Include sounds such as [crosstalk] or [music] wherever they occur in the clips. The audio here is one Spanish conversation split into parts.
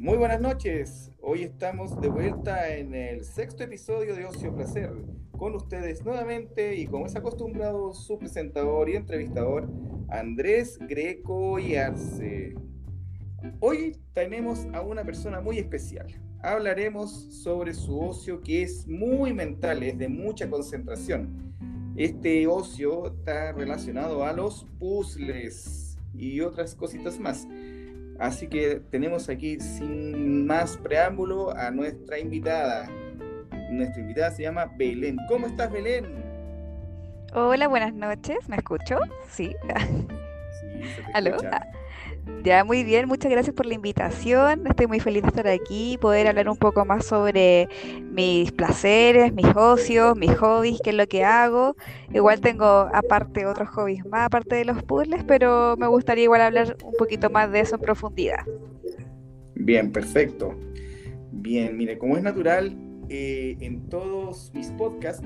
Muy buenas noches. Hoy estamos de vuelta en el sexto episodio de Ocio Placer con ustedes nuevamente y como es acostumbrado su presentador y entrevistador Andrés Greco y Arce. Hoy tenemos a una persona muy especial. Hablaremos sobre su ocio que es muy mental, es de mucha concentración. Este ocio está relacionado a los puzzles y otras cositas más. Así que tenemos aquí sin más preámbulo a nuestra invitada. Nuestra invitada se llama Belén. ¿Cómo estás, Belén? Hola, buenas noches. ¿Me escucho? Sí. [laughs] sí ¿Aló? Ah, ya, muy bien, muchas gracias por la invitación. Estoy muy feliz de estar aquí y poder hablar un poco más sobre mis placeres, mis ocios, mis hobbies, qué es lo que hago. Igual tengo aparte otros hobbies más, aparte de los puzzles, pero me gustaría igual hablar un poquito más de eso en profundidad. Bien, perfecto. Bien, mire, como es natural, eh, en todos mis podcasts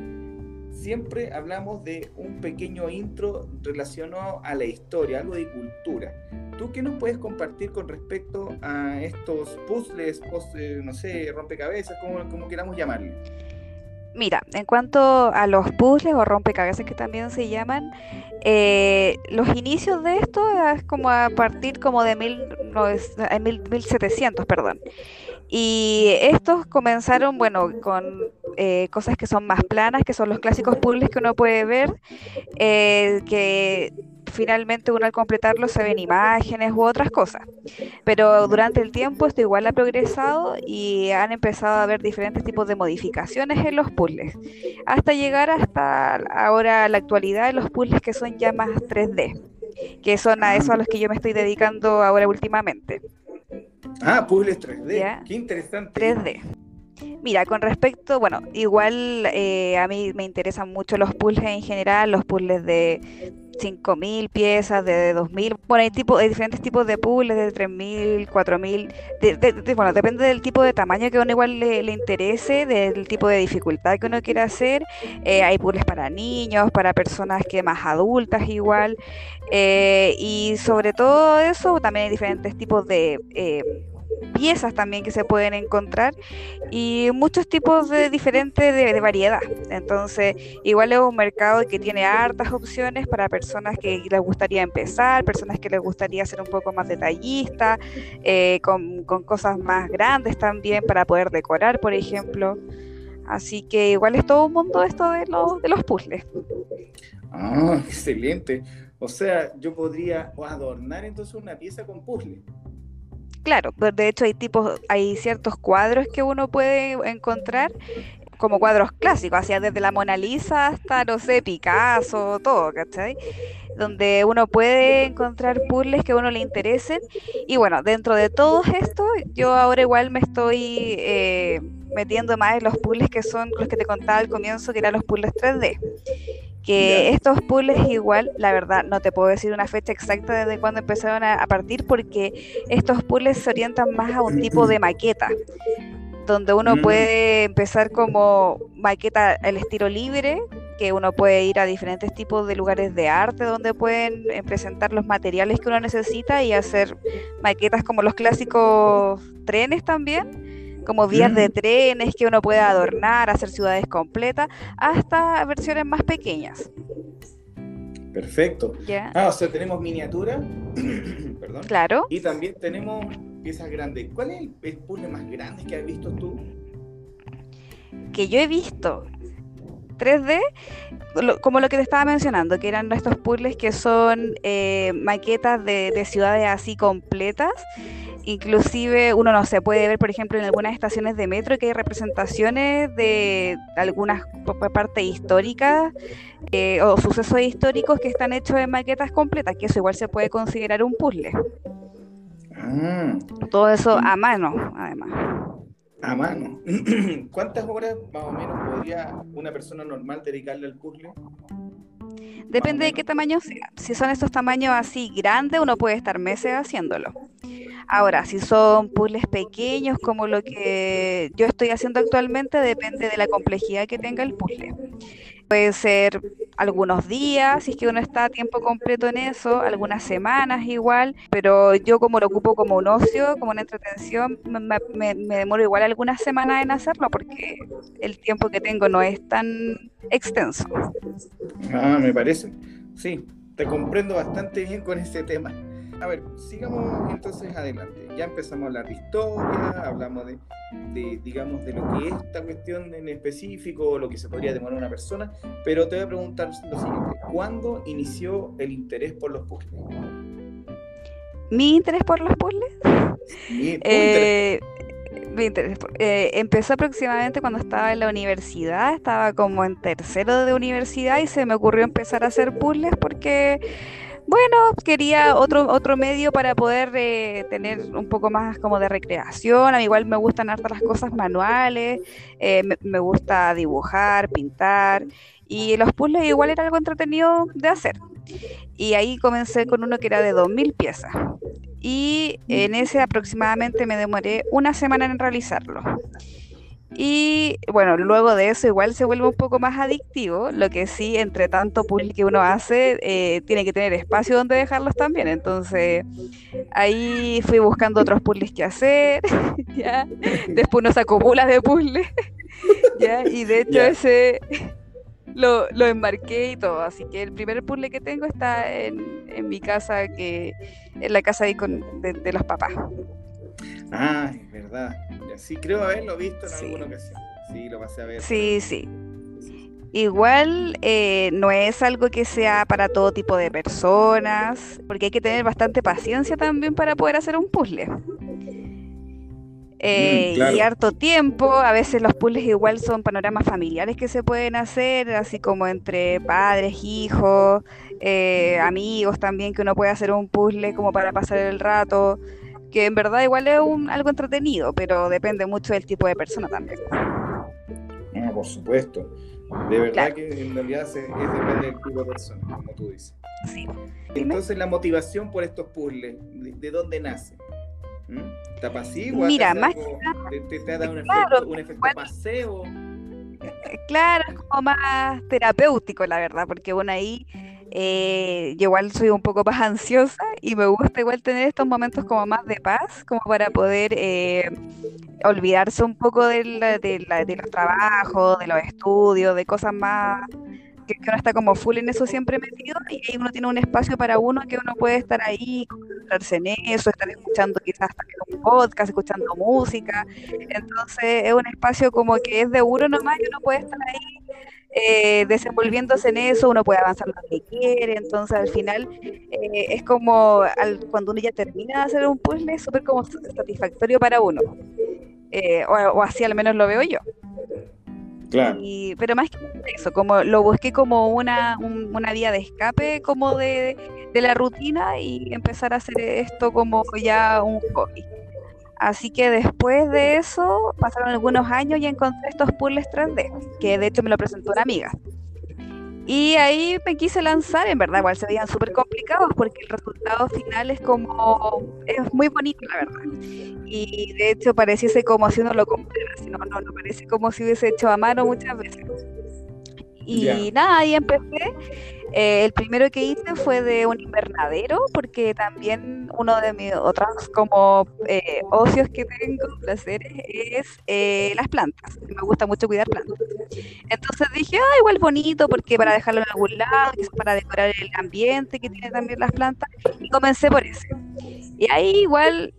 siempre hablamos de un pequeño intro relacionado a la historia, algo de cultura. ¿Tú qué nos puedes compartir con respecto a estos puzzles, no sé, rompecabezas, como, como queramos llamarle? Mira, en cuanto a los puzzles o rompecabezas que también se llaman, eh, los inicios de esto es como a partir como de mil, no, es, 1700, perdón. Y estos comenzaron, bueno, con eh, cosas que son más planas, que son los clásicos puzzles que uno puede ver, eh, que finalmente uno al completarlo se ven imágenes u otras cosas. Pero durante el tiempo esto igual ha progresado y han empezado a haber diferentes tipos de modificaciones en los puzzles, hasta llegar hasta ahora la actualidad los puzzles que son ya más 3D, que son a eso a los que yo me estoy dedicando ahora últimamente. Ah, puzzles 3D. Qué interesante. 3D. Mira, con respecto, bueno, igual eh, a mí me interesan mucho los puzzles en general, los puzzles de 5.000 piezas, de 2.000. Bueno, hay, tipo, hay diferentes tipos de puzzles, de 3.000, 4.000. bueno, depende del tipo de tamaño que uno igual le, interese, del tipo de dificultad que uno quiera hacer. Eh, hay puzzles para niños, para personas que más adultas igual. Eh, y sobre todo eso, también hay diferentes tipos de piezas también que se pueden encontrar y muchos tipos de diferentes de, variedad. Entonces, igual es un mercado que tiene hartas opciones para personas que les gustaría empezar, personas que les gustaría ser un poco más detallista, eh, con, cosas más grandes también para poder decorar, por ejemplo. Así que igual es todo un mundo esto de, los de los puzzles. Ah, [laughs] excelente. O sea, yo podría adornar entonces una pieza con puzzle. Claro, de hecho hay tipos, hay ciertos cuadros que uno puede encontrar como cuadros clásicos, hacia desde la Mona Lisa hasta, no sé, Picasso, todo, ¿cachai? Donde uno puede encontrar puzzles que a uno le interesen. Y bueno, dentro de todo esto, yo ahora igual me estoy eh, metiendo más en los puzzles que son los que te contaba al comienzo, que eran los puzzles 3D que estos puzzles igual, la verdad, no te puedo decir una fecha exacta desde cuándo empezaron a, partir porque estos puzzles se orientan más a un tipo de maqueta, donde uno mm. puede empezar como maqueta el estilo libre, que uno puede ir a diferentes tipos de lugares de arte donde pueden eh, presentar los materiales que uno necesita y hacer maquetas como los clásicos trenes también como vías de trenes que uno puede adornar, hacer ciudades completas, hasta versiones más pequeñas. Perfecto. Ah, o sea, tenemos miniatura, [clears throat] perdón. Claro. Y también tenemos piezas grandes. ¿Cuál es el puzzle más grande que has visto tú? Que yo he visto. 3D, como lo que te estaba mencionando, que eran estos puzzles que son eh, maquetas de, de ciudades así completas Inclusive uno no se puede ver, por ejemplo, en algunas estaciones de metro que hay representaciones de algunas partes históricas eh, o sucesos históricos que están hechos en maquetas completas, que eso igual se puede considerar un puzzle. Ah. Todo eso a mano, además. A mano. [clears throat] ¿Cuántas horas más o menos podría una persona normal dedicarle al puzzle? Depende de qué tamaño sea. Si son estos tamaños así grandes, uno puede estar meses haciéndolo. Ahora, si son puzzles pequeños como lo que yo estoy haciendo actualmente, depende de la complejidad que tenga el puzzle. Puede ser algunos días, si es que uno está a tiempo completo en eso, algunas semanas igual, pero yo como lo ocupo como un ocio, como una entretención, me, demoro igual algunas semanas en hacerlo porque el tiempo que tengo no es tan extenso. Ah, me parece. Sí, te comprendo bastante bien con ese tema. A ver, sigamos entonces adelante. Ya empezamos a hablar de historia, hablamos de, digamos, de lo que es esta cuestión en específico, o lo que se podría demorar una persona, pero te voy a preguntar lo siguiente. ¿Cuándo inició el interés por los puzzles? ¿Mi interés por los puzzles? Mi, eh, interés. Eh, empezó aproximadamente cuando estaba en la universidad, estaba como en tercero de universidad y se me ocurrió empezar a hacer puzzles porque bueno, quería otro, otro medio para poder eh, tener un poco más como de recreación. A mí igual me gustan hartas las cosas manuales, eh, me, gusta dibujar, pintar, y los puzzles igual era algo entretenido de hacer. Y ahí comencé con uno que era de 2.000 piezas. Y en ese aproximadamente me demoré una semana en realizarlo. Y bueno, luego de eso igual se vuelve un poco más adictivo, lo que sí, entre tanto puzzle que uno hace, eh, tiene que tener espacio donde dejarlos también. Entonces ahí fui buscando otros puzzles que hacer, [laughs] ¿ya? Después uno se acumula de puzzles, [laughs] ¿ya? Y de hecho ese [laughs] lo, lo, enmarqué y todo. Así que el primer puzzle que tengo está en, en mi casa, que en la casa ahí con, de los papás. Ah, es verdad. Sí, creo haberlo visto en alguna ocasión. Sí, lo pasé a ver. Sí, sí. Igual eh, no es algo que sea para todo tipo de personas, porque hay que tener bastante paciencia también para poder hacer un puzzle. Eh, mm, y harto tiempo, a veces los puzzles igual son panoramas familiares que se pueden hacer, así como entre padres, hijos, eh, amigos también, que uno puede hacer un puzzle como para pasar el rato que en verdad igual es un, algo entretenido, pero depende mucho del tipo de persona también. Ah, por supuesto. De verdad que en realidad es, depende del tipo de persona, como tú dices. Sí. Entonces, la motivación por estos puzzles, ¿de, dónde nace? ¿Mm? ¿Está pasivo? Mira, más que ¿Te, te, da un efecto, un efecto paseo? Claro, es como más terapéutico, la verdad, porque bueno, ahí eh, yo igual soy un poco más [laughs] ansiosa y me gusta igual tener estos momentos como más de paz, como para poder eh, olvidarse un poco de, de, los trabajos, de los estudios, de cosas más que, uno está como full en eso siempre metido y ahí uno tiene un espacio para uno que uno puede estar ahí, concentrarse en eso, estar escuchando quizás también un podcast, escuchando música. Entonces es un espacio como que es de uno nomás y uno puede estar ahí eh, desenvolviéndose en eso, uno puede avanzar lo que quiere, entonces al final eh, es como cuando uno ya termina de hacer un puzzle, es súper como satisfactorio para uno, eh, o, así al menos lo veo yo. Claro. pero más que eso, como lo busqué como una, una vía de escape como de, de la rutina y empezar a hacer esto como ya un hobby. Así que después de eso pasaron algunos años y encontré estos puzzles 3D, que de hecho me lo presentó una amiga. Y ahí me quise lanzar, en verdad, igual se veían súper complicados porque el resultado final es como, es muy bonito, la verdad. Y de hecho pareciese como si uno lo comprara, no, no, no parece como si hubiese hecho a mano muchas veces. Y nada, ahí empecé. Eh, el primero que hice fue de un invernadero, porque también uno de mis otros como eh, ocios que tengo, placeres, es eh, las plantas. Me gusta mucho cuidar plantas. Entonces dije, ah, igual bonito, porque para dejarlo en algún lado, para decorar el ambiente que tiene también las plantas. Y comencé por ese. Y ahí igual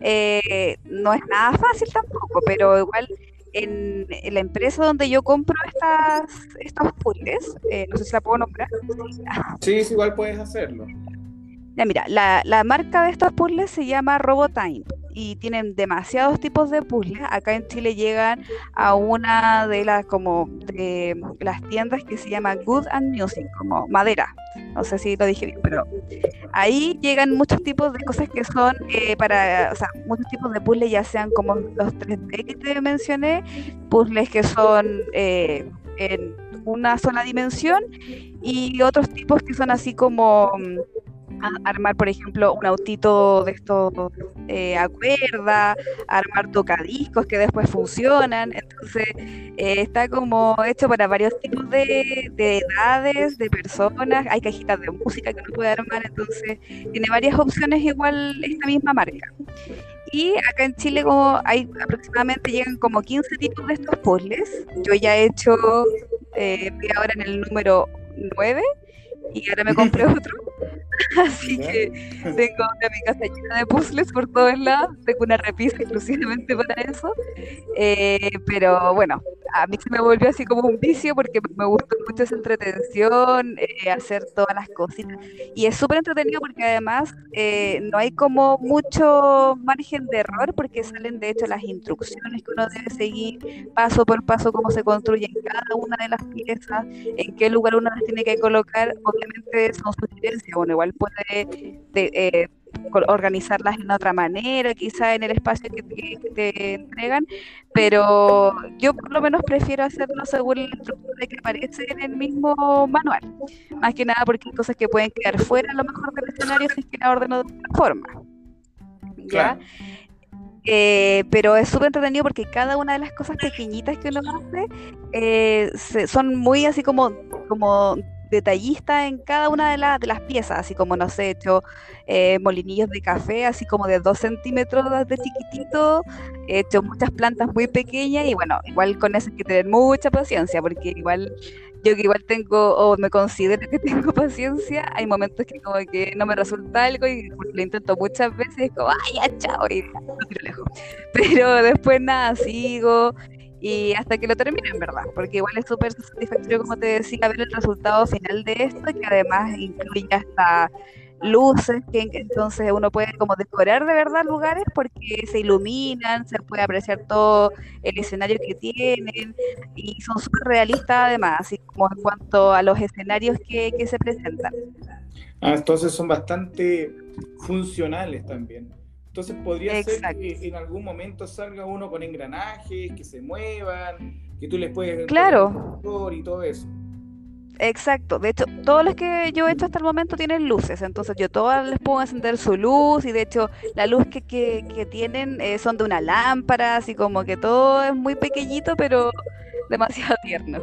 no es nada fácil tampoco, pero igual en, la empresa donde yo compro estas, estos puzzles, eh, no sé si la puedo nombrar. [laughs] Sí, igual puedes hacerlo. Ya, mira, la, la marca de estos puzzles se llama Robotime y tienen demasiados tipos de puzzles. Acá en Chile llegan a una de las como de las tiendas que se llama Good and Music, como madera. No sé si lo dije bien, pero ahí llegan muchos tipos de cosas que son eh, para, o sea, muchos tipos de puzzles, ya sean como los 3D que te mencioné, puzzles que son eh, en una sola dimensión y otros tipos que son así como armar, por ejemplo, un autito de estos eh, a cuerda, armar tocadiscos que después funcionan. Entonces, eh, está como hecho para varios tipos de, edades, de personas. Hay cajitas de música que uno puede armar, entonces tiene varias opciones igual esta misma marca. Y acá en Chile como hay aproximadamente llegan como 15 tipos de estos puzzles. Yo ya he hecho, eh, ahora en el número 9 y ahora me compré [laughs] otro. [laughs] Así que tengo una mi casa llena de puzzles por todos lados. Tengo una repisa exclusivamente para eso. Eh, pero bueno, a mí se me volvió así como un vicio porque me gustó mucho esa entretención, eh, hacer todas las cositas. Y es súper entretenido porque además eh, no hay como mucho margen de error porque salen de hecho las instrucciones que uno debe seguir paso por paso cómo se construyen cada una de las piezas, en qué lugar uno las tiene que colocar. Obviamente son sugerencias, bueno, igual puede de, eh, organizarlas en otra manera, quizá en el espacio que te, entregan, pero yo por lo menos prefiero hacerlo según la estructura que aparece en el mismo manual. Más que nada porque hay cosas que pueden quedar fuera a lo mejor del escenario si es que la ordeno de otra forma. ¿Ya? Eh, pero es súper entretenido porque cada una de las cosas pequeñitas que uno hace eh, son muy así como, como detallista en cada una de, de las piezas, así como, no sé, he hecho eh, molinillos de café, así como de dos centímetros de chiquitito, he hecho muchas plantas muy pequeñas y bueno, igual con eso hay que tener mucha paciencia, porque igual yo que igual tengo, o me considero que [laughs] tengo paciencia, hay momentos que como que no me resulta algo y lo intento muchas veces como, ay, ya, chao, y lejos. Pero después nada, sigo, y hasta que lo terminen, ¿verdad? Porque igual es súper satisfactorio, como te decía, ver el resultado final de esto, que además incluye hasta luces, que entonces uno puede como decorar de verdad lugares porque se iluminan, se puede apreciar todo el escenario que tienen y son súper realistas además, así como en cuanto a los escenarios que, que se presentan. Ah, entonces son bastante funcionales también. Entonces podría ser que en algún momento salga uno con engranajes, que se muevan, que tú les puedes... Claro. Y todo eso. Exacto, de hecho, todos los que yo he hecho hasta el momento tienen luces, entonces yo todas les puedo encender su luz y de hecho la luz que, que, tienen eh, son de una lámpara, así como que todo es muy pequeñito, pero [laughs] demasiado tierno.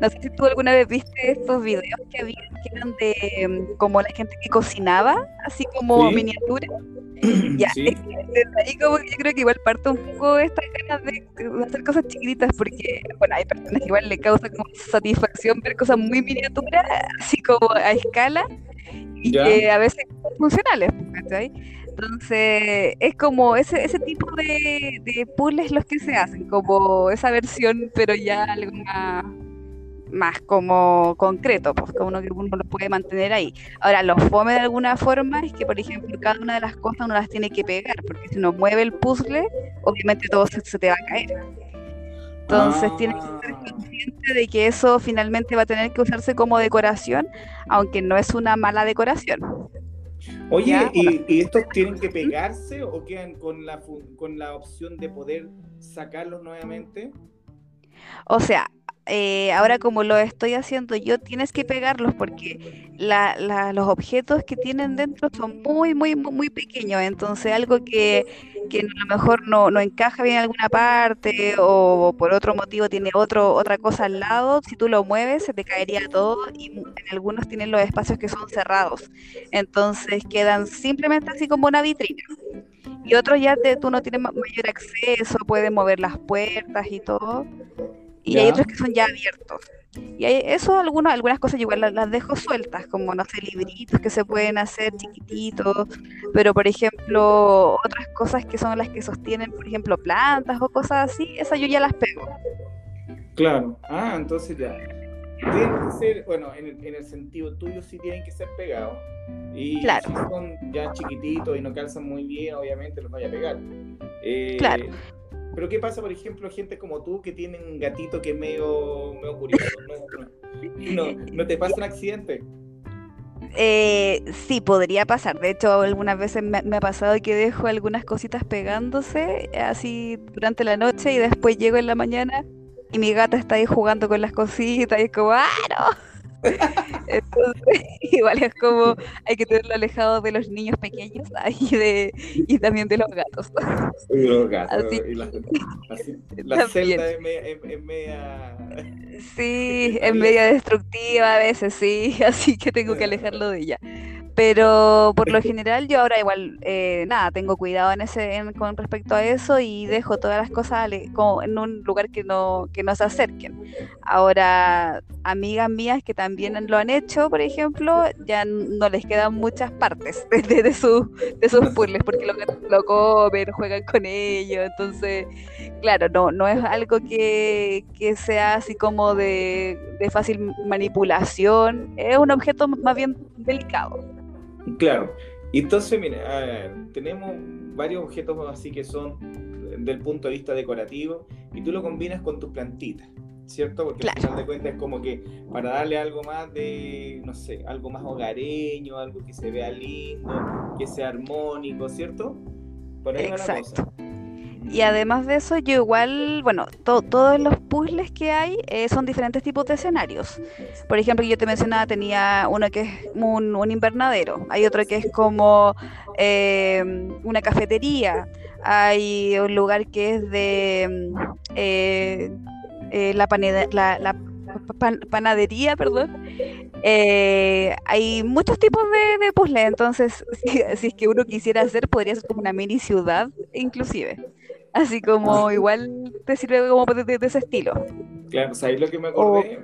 No sé si tú alguna vez viste estos videos que había que eran de mm, como la gente que cocinaba, así como miniatura. [clears throat] ya, ahí como que yo creo que igual parto un poco estas ganas de, hacer cosas chiquititas porque, bueno, hay personas que igual le causa como satisfacción ver cosas muy miniaturas, así como a escala, y que a veces son funcionales, ¿cachai? Entonces, es como ese, ese tipo de, de puzzles los que se hacen, como esa versión, pero ya algo más, como concreto, pues como uno que uno lo puede mantener ahí. Ahora, lo fome de alguna forma es que, por ejemplo, cada una de las cosas uno las tiene que pegar, porque si uno mueve el puzzle, obviamente todo se, te va a caer. Entonces tienes que ser ah. consciente de que eso finalmente va a tener que usarse como decoración, aunque no es una mala decoración. Oye, ¿y, estos tienen que pegarse o quedan con la, con la opción de poder sacarlos nuevamente? O sea, eh, ahora como lo estoy haciendo yo, tienes que pegarlos porque los objetos que tienen dentro son muy, muy, muy, pequeños. Entonces algo que, que a lo mejor no, no, encaja bien en alguna parte o por otro motivo tiene otro, otra cosa al lado, si tú lo mueves se te caería todo y en algunos tienen los espacios que son cerrados. Entonces quedan simplemente así como una vitrina. Y otros ya te, tú no tienes mayor acceso, puedes mover las puertas y todo y hay otros que son ya abiertos. Y hay eso, algunas, algunas cosas igual las, dejo sueltas, como, no sé, libritos que se pueden hacer chiquititos, pero por ejemplo, otras cosas que son las que sostienen, por ejemplo, plantas o cosas así, esas yo ya las pego. Claro, ah, entonces ya. Tienen que ser, bueno, en el, en el sentido tuyo sí tienen que ser pegados. Y claro. si son ya chiquititos y no calzan muy bien, obviamente los voy a pegar. Eh, claro. Pero ¿qué pasa, por ejemplo, gente como tú que tienen un gatito que es medio, medio curioso? ¿No, no, te pasa un accidente? Eh, sí, podría pasar. De hecho, algunas veces me, ha pasado que dejo algunas cositas pegándose así durante la noche y después llego en la mañana y mi gata está ahí jugando con las cositas y es como, ¡ah, no! Entonces, [laughs] igual es como hay que tenerlo alejado de los niños pequeños [laughs] y, de, y también de los gatos. Y los gatos. y la, la celda es media, Sí, [laughs] es media destructiva a veces, sí, así que tengo que alejarlo de ella. Pero por lo general yo ahora igual, eh, nada, tengo cuidado en ese, con respecto a eso y dejo todas las cosas como en un lugar que no, que no se acerquen. Ahora, amigas mías que también lo han hecho, por ejemplo, ya no les quedan muchas partes [laughs] de, de, sus puzzles porque lo, lo comen, juegan con ellos. Entonces, claro, no, no es algo que, que sea así como de, de fácil manipulación, es un objeto más bien delicado. Claro. Entonces, mira, tenemos varios objetos así que son del punto de vista decorativo y tú lo combinas con tus plantitas, ¿cierto? Porque al final de cuentas es como que para darle algo más de, no sé, algo más hogareño, algo que se vea lindo, que sea armónico, ¿cierto? Por ahí Exacto. Y además de eso, yo igual, bueno, todos los puzzles que hay eh, son diferentes tipos de escenarios. Por ejemplo, yo te mencionaba, tenía uno que es un, invernadero, hay otro que es como eh, una cafetería, hay un lugar que es de eh, la, la, panadería, perdón. hay muchos tipos de, puzzles, entonces [laughs] si, si, es que uno quisiera hacer, podría ser como una mini ciudad, inclusive. Así como [laughs] igual te sirve como de, ese estilo. Claro, ¿sabéis lo que me acordé?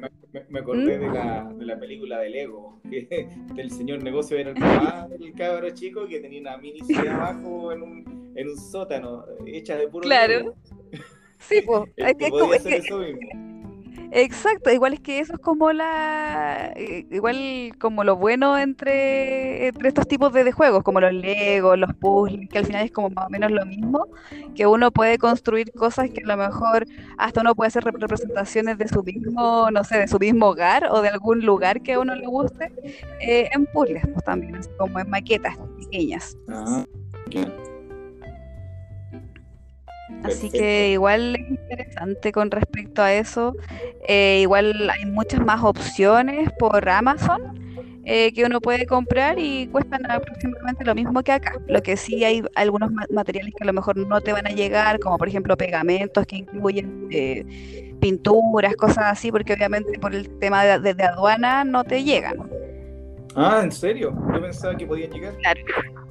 Me, acordé de, la, de la película del Ego, [laughs] del señor negocio era el papá [laughs] del cabro chico que tenía una mini ciudad abajo en un, en un sótano, hecha de puro Claro. Sí, pues. es, que, eso mismo. Exacto, igual es que eso es como la, igual como lo bueno entre, entre estos tipos de, juegos, como los Legos, los puzzles, que al final es como más o menos lo mismo, que uno puede construir cosas que a lo mejor hasta uno puede hacer representaciones de su mismo, no sé, de su mismo hogar o de algún lugar que a uno le guste, eh, en puzzles, pues también, como en maquetas pequeñas. Ah, Así que igual es interesante con respecto a eso. Eh, igual hay muchas más opciones por Amazon eh, que uno puede comprar y cuestan aproximadamente lo mismo que acá. Lo que sí hay algunos materiales que a lo mejor no te van a llegar, como por ejemplo pegamentos que incluyen eh, pinturas, cosas así, porque obviamente por el tema de, de aduana no te llegan. Ah, ¿en serio? Yo pensaba que podían llegar. Claro.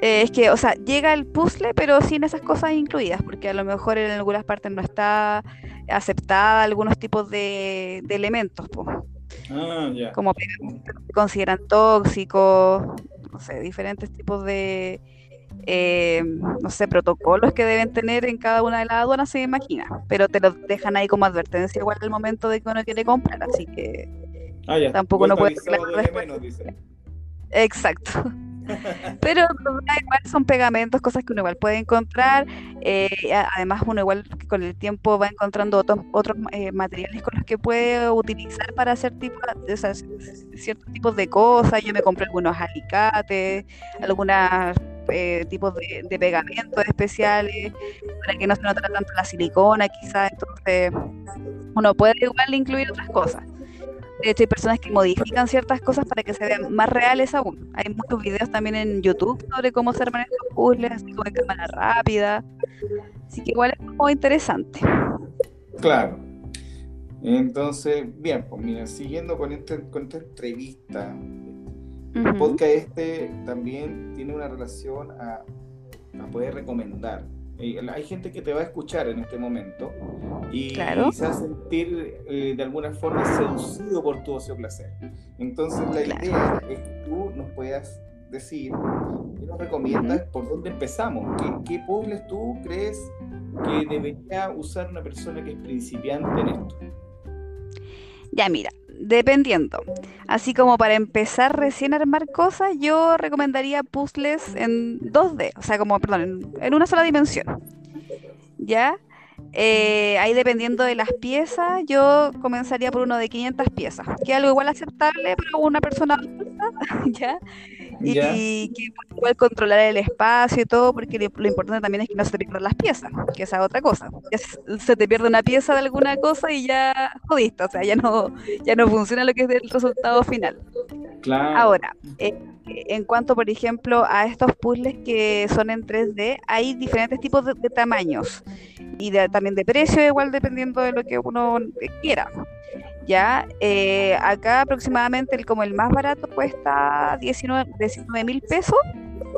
Eh, es que, o sea, llega el puzzle, pero sin esas cosas incluidas, porque a lo mejor en algunas partes no está aceptada algunos tipos de, elementos, ah, como se consideran tóxicos, no sé, diferentes tipos de, eh, no sé, protocolos que deben tener en cada una de las aduanas, se imagina, pero te lo dejan ahí como advertencia igual al momento de que uno quiere comprar, así que ah, tampoco no puede... Exacto. Pero igual son pegamentos, cosas que uno igual puede encontrar. Eh, además, uno igual con el tiempo va encontrando otros, otros eh, materiales con los que puede utilizar para hacer tipo, ciertos tipos de cosas. Yo me compré algunos alicates, algunos eh, tipos de, de, pegamentos especiales para que no se notara tanto la silicona, quizás. Entonces, uno puede igual incluir otras cosas. De hecho, hay personas que modifican ciertas cosas para que se vean más reales aún. Hay muchos videos también en YouTube sobre cómo se arman estos puzzles, así como en cámara rápida. Así que igual es muy interesante. Claro. Entonces, bien, pues mira, siguiendo con, este, con esta entrevista, el podcast este también tiene una relación a, a poder recomendar hay gente que te va a escuchar en este momento y, se va a sentir eh, de alguna forma seducido por tu ocio placer. Entonces la idea es que tú nos puedas decir y nos recomiendas por dónde empezamos. ¿Qué, ¿Qué puzzles tú crees que debería usar una persona que es principiante en esto? Ya, mira, dependiendo. Así como para empezar recién a armar cosas, yo recomendaría puzzles en 2D, o sea, como, perdón, en, una sola dimensión. ¿Ya? Eh, ahí dependiendo de las piezas, yo comenzaría por uno de 500 piezas, que es algo igual aceptable para una persona adulta, [laughs] ¿ya? Y que puede controlar el espacio y todo, porque lo, importante también es que no se te pierdan las piezas, que esa es otra cosa. se te pierde una pieza de alguna cosa y ya jodiste, o sea, ya no, ya no funciona lo que es el resultado final. Claro. Ahora, eh, en cuanto, por ejemplo, a estos puzzles que son en 3D, hay diferentes tipos de, tamaños y también de precio, igual dependiendo de lo que uno quiera. Ya, eh, acá aproximadamente el, como el más barato cuesta 19 mil pesos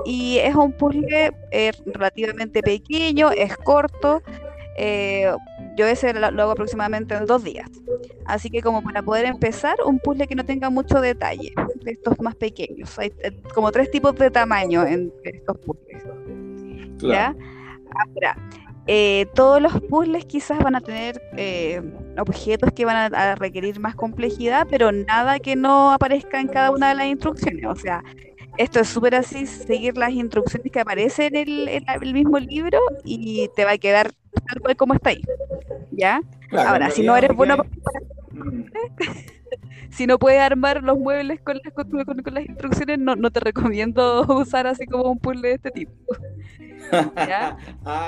y es un puzzle eh, relativamente pequeño, es corto. Eh, yo ese lo, hago aproximadamente en dos días. Así que como para poder empezar, un puzzle que no tenga mucho detalle, de estos más pequeños. Hay como tres tipos de tamaño en estos puzzles. ¿Ya? Ahora, eh, todos los puzzles quizás van a tener eh, objetos que van a, requerir más complejidad, pero nada que no aparezca en cada una de las instrucciones. O sea, esto es súper así, seguir las instrucciones que aparecen en el, mismo libro y te va a quedar tal cual como está ahí. ¿Ya? Ahora, si no eres bueno mm. [laughs] si no puedes armar los muebles con las, con, las instrucciones, no, no, te recomiendo [laughs] usar así como un puzzle de este tipo. ¿Ya? [laughs] ah,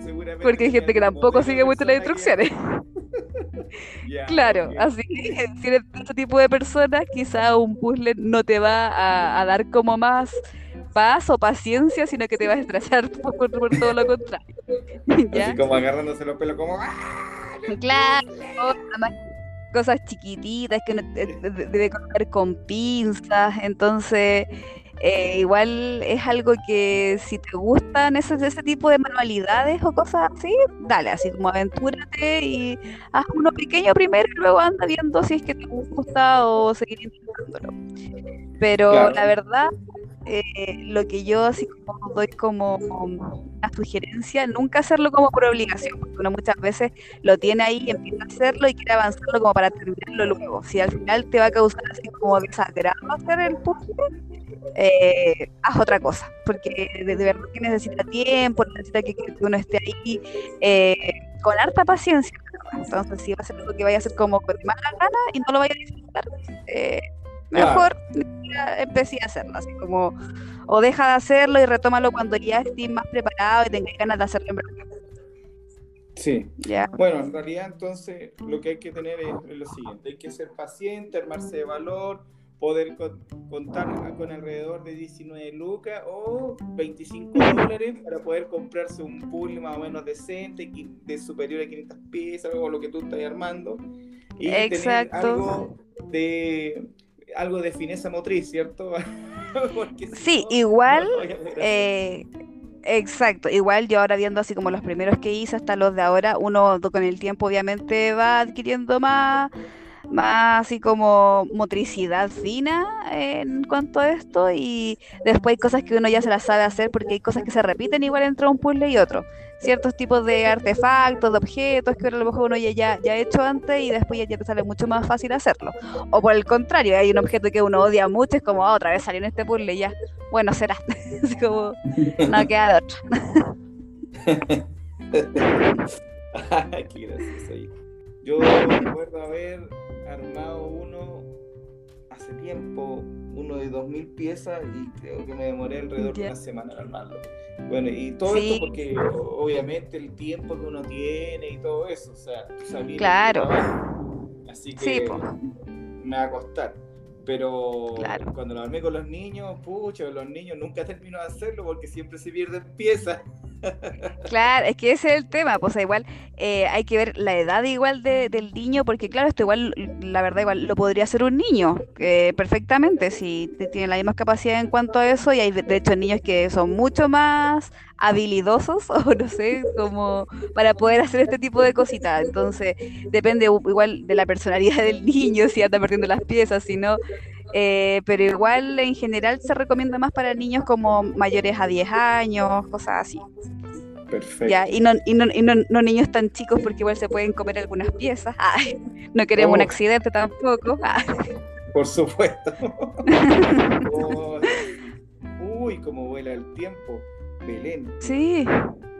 [laughs] Porque hay gente que tampoco sigue mucho las instrucciones. [laughs] claro, así que si eres este tipo de personas, quizá un puzzle no te va a, dar como más paz o paciencia, sino que te va a estrechar por, todo lo contrario. Así como agarrándose los pelos como... ¡Ah! Claro, cosas chiquititas que uno debe comer con pinzas, entonces eh, igual es algo que si te gustan ese, ese tipo de manualidades o cosas así, dale, así como aventúrate y haz uno pequeño primero y luego anda viendo si es que te gusta o seguir intentándolo. Pero la verdad, eh, lo que yo así como doy como una sugerencia, nunca hacerlo como por obligación, porque uno muchas veces lo tiene ahí y empieza a hacerlo y quiere avanzarlo como para terminarlo luego. Si al final te va a causar así como desagrado hacer el puzzle, eh, haz otra cosa, porque de, verdad que necesita tiempo, necesita que, uno esté ahí eh, con harta paciencia. Entonces, si va a ser algo que vaya a hacer como con más gana y no lo vaya a disfrutar, eh, mejor empecé a hacerlo, así como, o deja de hacerlo y retómalo cuando ya estés más preparado y tengas ganas de hacerlo en verdad. Sí. Bueno, en realidad entonces lo que hay que tener es, lo siguiente, hay que ser paciente, armarse de valor, poder contar con alrededor de 19 lucas o 25 dólares para poder comprarse un pool más o menos decente, de superior a 500 piezas o lo que tú estás armando. Y tener algo de algo de fineza motriz, ¿cierto? [laughs] sí, igual, eh, exacto, igual yo ahora viendo así como los primeros que hice hasta los de ahora, uno con el tiempo obviamente va adquiriendo más más así como motricidad fina en cuanto a esto y después hay cosas que uno ya se las sabe hacer porque hay cosas que se repiten igual entre un puzzle y otro. Ciertos tipos de artefactos, de objetos que a lo mejor uno ya, ya, ha hecho antes y después ya, te sale mucho más fácil hacerlo. O por el contrario, hay un objeto que uno odia mucho, es como ah, otra vez salió en este puzzle y ya, bueno, será. [laughs] así como, no [laughs] queda de otra. [laughs] Qué gracioso. Yo recuerdo haber armado uno hace tiempo, uno de 2000 piezas y creo que me demoré alrededor de una semana en armarlo. Bueno, y todo esto porque obviamente el tiempo que uno tiene y todo eso, o sea, tú Claro. Así que me va a costar. Pero cuando lo armé con los niños, pucha, los niños nunca termino de hacerlo porque siempre se pierden piezas. Claro, es que ese es el tema, pues igual eh, hay que ver la edad igual del niño, porque claro, esto igual, la verdad, igual lo podría hacer un niño perfectamente, si tiene la misma capacidad en cuanto a eso, y hay de hecho niños que son mucho más habilidosos, [laughs] o no sé, como para poder hacer este tipo de cositas. Entonces, depende igual de la personalidad del niño, si anda perdiendo las piezas, si no, eh, pero igual en general se recomienda más para niños como mayores a 10 años, cosas así. Perfecto. Ya, y, no, y, no, y no, niños tan chicos porque igual se pueden comer algunas piezas. [laughs] no queremos un oh. accidente tampoco. Por supuesto. [laughs] [laughs] Uy, cómo vuela el tiempo. Belén. Sí.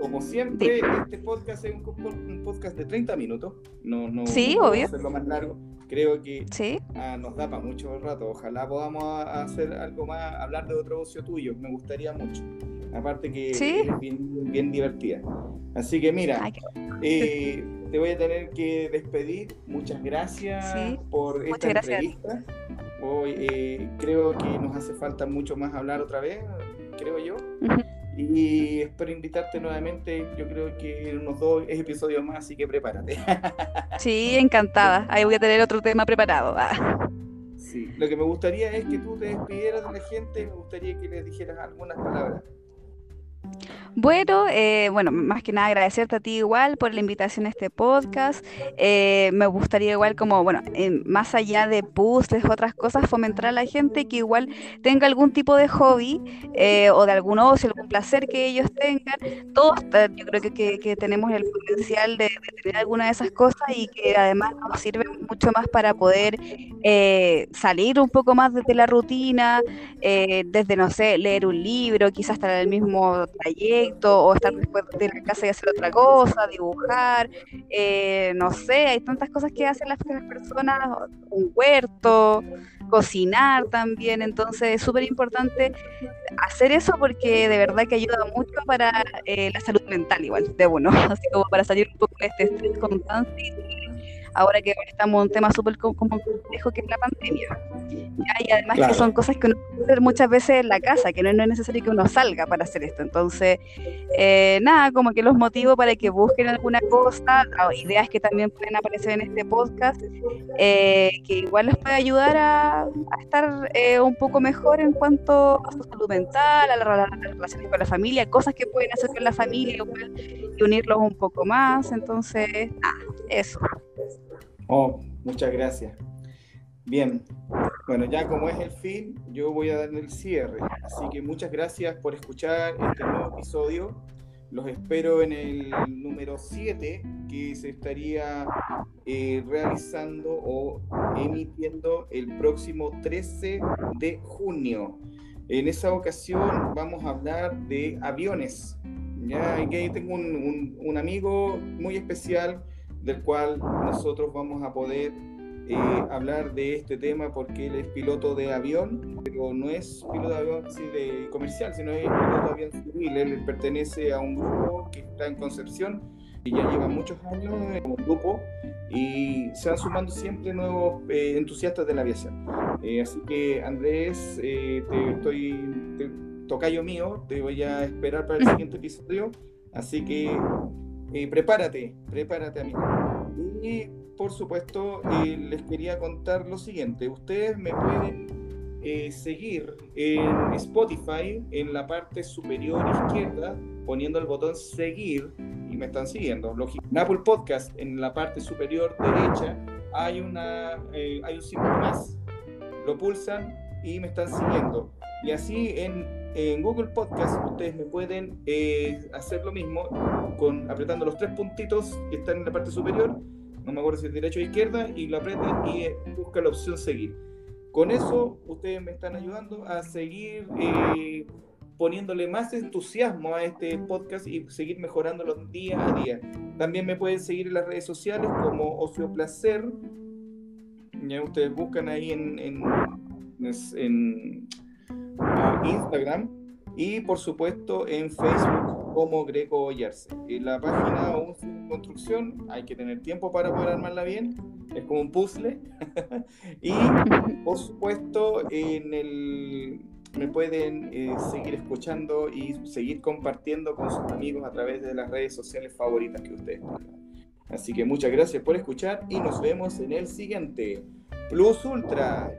Como siempre, este podcast es un, podcast de 30 minutos. No, no, sí, no obvio. hacerlo más largo. Creo que ¿Sí? ah, nos da para mucho rato. Ojalá podamos hacer algo más, hablar de otro ocio tuyo. Me gustaría mucho. Aparte que ¿Sí? es bien, bien divertida. Así que mira, Ay, qué- eh, te voy a tener que despedir. Muchas gracias por esta Muchas gracias a ti. entrevista. Hoy eh, creo que nos hace falta mucho más hablar otra vez, creo yo. Ujú. Y espero invitarte nuevamente. Yo creo que en unos dos episodios más, así que prepárate. [laughs] Sí, encantada. Ahí voy a tener otro tema preparado. Ah. Sí. Lo que me gustaría es que tú te despidieras de la gente. Me gustaría que les dijeras algunas palabras. Bueno, eh, bueno, más que nada agradecerte a ti igual por la invitación a este podcast. Eh, me gustaría igual como, bueno, eh, más allá de puzzles, otras cosas, fomentar a la gente que igual tenga algún tipo de hobby eh, o de algún ocio, algún placer que ellos tengan. Todos, yo creo que, que- tenemos el potencial de, tener alguna de esas cosas y que además nos sirven mucho más para poder salir un poco más desde la rutina, desde, no sé, leer un libro, quizás estar el mismo trayecto o estar después de la casa y hacer otra cosa, dibujar, eh, no sé, hay tantas cosas que hacen las, personas, un huerto, cocinar también, entonces es súper importante hacer eso porque de verdad que ayuda mucho para eh, la salud mental igual de uno, [laughs] así como para salir un poco de este estrés constante ahora que estamos en un tema súper complejo que es la pandemia. ¿ya? Y además Claro. que son cosas que uno puede hacer muchas veces en la casa, que no, no es necesario que uno salga para hacer esto. Entonces, eh, nada, como que los motivo para que busquen alguna cosa, o ideas que también pueden aparecer en este podcast, eh, que igual les puede ayudar a, a estar eh, un poco mejor en cuanto a su salud mental, a la- a las relaciones con la familia, cosas que pueden hacer con la familia igual, y unirlos un poco más. Entonces, nada, eso. Oh, muchas gracias. Bien, bueno, ya como es el fin, yo voy a dar el cierre. Así que muchas gracias por escuchar este nuevo episodio. Los espero en el número 7 que se estaría eh, realizando o emitiendo el próximo 13 de junio. En esa ocasión vamos a hablar de aviones. Ya que tengo un- un amigo muy especial del cual nosotros vamos a poder eh, hablar de este tema porque él es piloto de avión, pero no es piloto de avión así de comercial, sino es piloto de avión civil. Él pertenece a un grupo que está en Concepción y ya lleva muchos años como grupo y se van sumando siempre nuevos eh, entusiastas de la aviación. Eh, así que Andrés, eh, te estoy te- tocayo mío, te voy a esperar para el siguiente episodio, así que eh, prepárate, prepárate amigo. Y por supuesto eh, les quería contar lo siguiente, ustedes me pueden eh, seguir en Spotify en la parte superior izquierda poniendo el botón seguir y me están siguiendo. Lógico. En Apple Podcast en la parte superior derecha hay, una, eh, hay un símbolo más. Lo pulsan y me están siguiendo. Y así en, en Google Podcast ustedes me pueden eh, hacer lo mismo con apretando los tres puntitos que están en la parte superior. No me acuerdo si es derecha o izquierda y lo apretan y eh, busca la opción seguir. Con eso ustedes me están ayudando a seguir eh, poniéndole más entusiasmo a este podcast y seguir mejorándolo día a día. También me pueden seguir en las redes sociales como Ocio Placer. Ya ustedes buscan ahí en, en, en, Instagram y por supuesto en Facebook como Greco Ollarse. La página aún en construcción, hay que tener tiempo para poder armarla bien, es como un puzzle. [laughs] y por supuesto en el me pueden eh, seguir escuchando y seguir compartiendo con sus amigos a través de las redes sociales favoritas que ustedes tengan. Así que muchas gracias por escuchar y nos vemos en el siguiente. Plus Ultra,